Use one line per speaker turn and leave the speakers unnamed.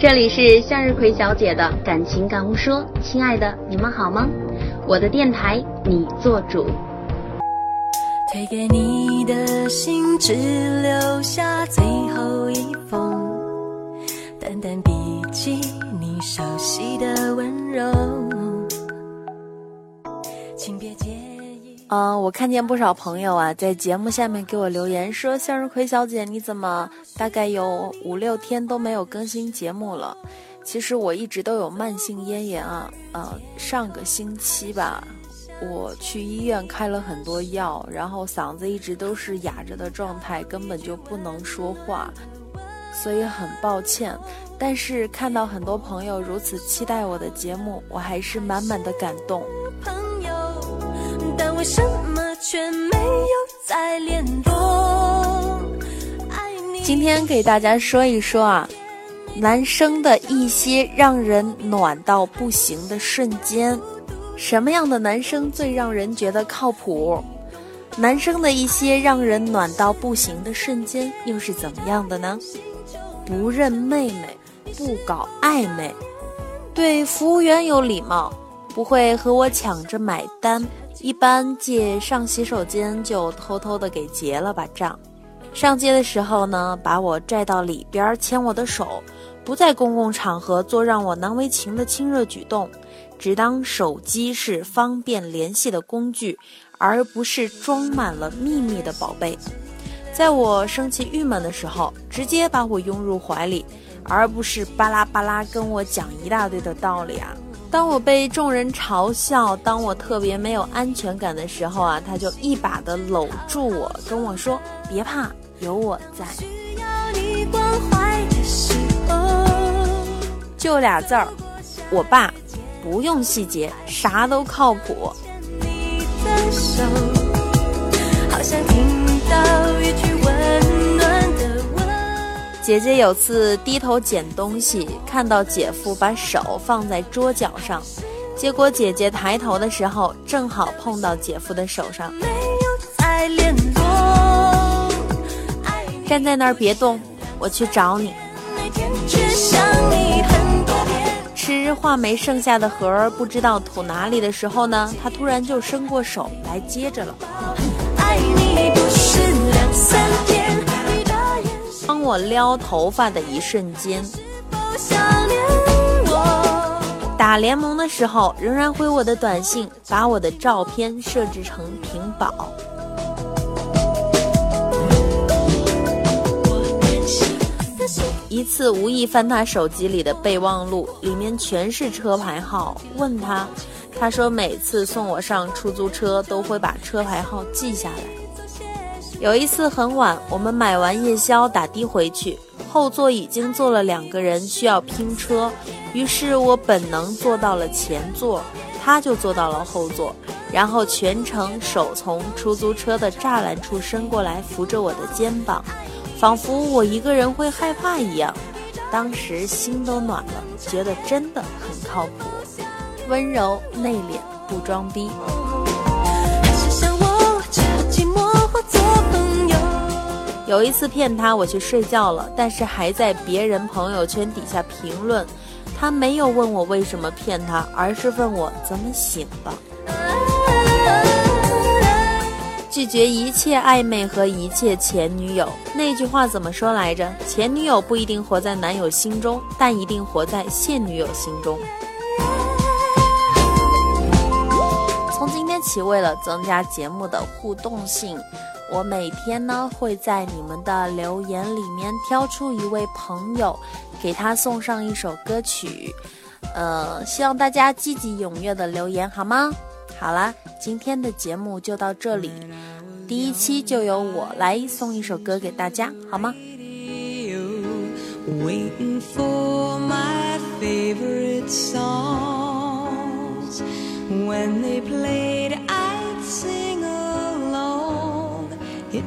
这里是向日葵小姐的感情感悟说，亲爱的，你们好吗？我的电台，你做主。
推给你的信，只留下最后一封，淡淡笔记，你熟悉的温柔，
嗯，我看见不少朋友啊，在节目下面给我留言说：“向日葵小姐，你怎么大概有五六天都没有更新节目了？”其实我一直都有慢性咽炎啊，呃，上个星期吧，我去医院开了很多药，然后嗓子一直都是哑着的状态，根本就不能说话，所以很抱歉。但是看到很多朋友如此期待我的节目，我还是满满的感动。
为什么却没有再联络？
今天给大家说一说啊，男生的一些让人暖到不行的瞬间。什么样的男生最让人觉得靠谱？男生的一些让人暖到不行的瞬间又是怎么样的呢？不认妹妹，不搞暧昧，对服务员有礼貌，不会和我抢着买单，一般借上洗手间就偷偷的给结了把账。上街的时候呢，把我拽到里边牵我的手，不在公共场合做让我难为情的亲热举动，只当手机是方便联系的工具，而不是装满了秘密的宝贝。在我生气郁闷的时候，直接把我拥入怀里，而不是巴拉巴拉跟我讲一大堆的道理啊。当我被众人嘲笑，当我特别没有安全感的时候啊，他就一把的搂住我，跟我说：“别怕，有我在。”。就俩字儿，我爸，不用细节，啥都靠谱。
你的手，
姐姐有次低头捡东西，看到姐夫把手放在桌角上，结果姐姐抬头的时候，正好碰到姐夫的手上。
没有再联络。爱你
站在那儿别动，我去找你。
那天却想你很多遍。
吃话梅剩下的核儿不知道吐哪里的时候呢，他突然就伸过手来接着了。
爱你
我撩头发的一瞬间，打联盟的时候仍然回我的短信，把我的照片设置成屏保。一次无意翻他手机里的备忘录，里面全是车牌号。问他，他说每次送我上出租车都会把车牌号记下来。有一次很晚，我们买完夜宵打的回去，后座已经坐了两个人，需要拼车，于是我本能坐到了前座，他就坐到了后座，然后全程手从出租车的栅栏处伸过来，扶着我的肩膀，仿佛我一个人会害怕一样。当时心都暖了，觉得真的很靠谱，温柔内敛，不装逼。有一次骗他我去睡觉了，但是还在别人朋友圈底下评论。他没有问我为什么骗他，而是问我怎么醒的。拒绝一切暧昧和一切前女友。那句话怎么说来着？前女友不一定活在男友心中，但一定活在现女友心中。从今天起，为了增加节目的互动性，我每天呢会在你们的留言里面挑出一位朋友，给他送上一首歌曲。呃，希望大家积极踊跃的留言，好吗？好啦，今天的节目就到这里，第一期就由我来送一首歌给大家，好吗
？waiting for my favorite songs. When they play.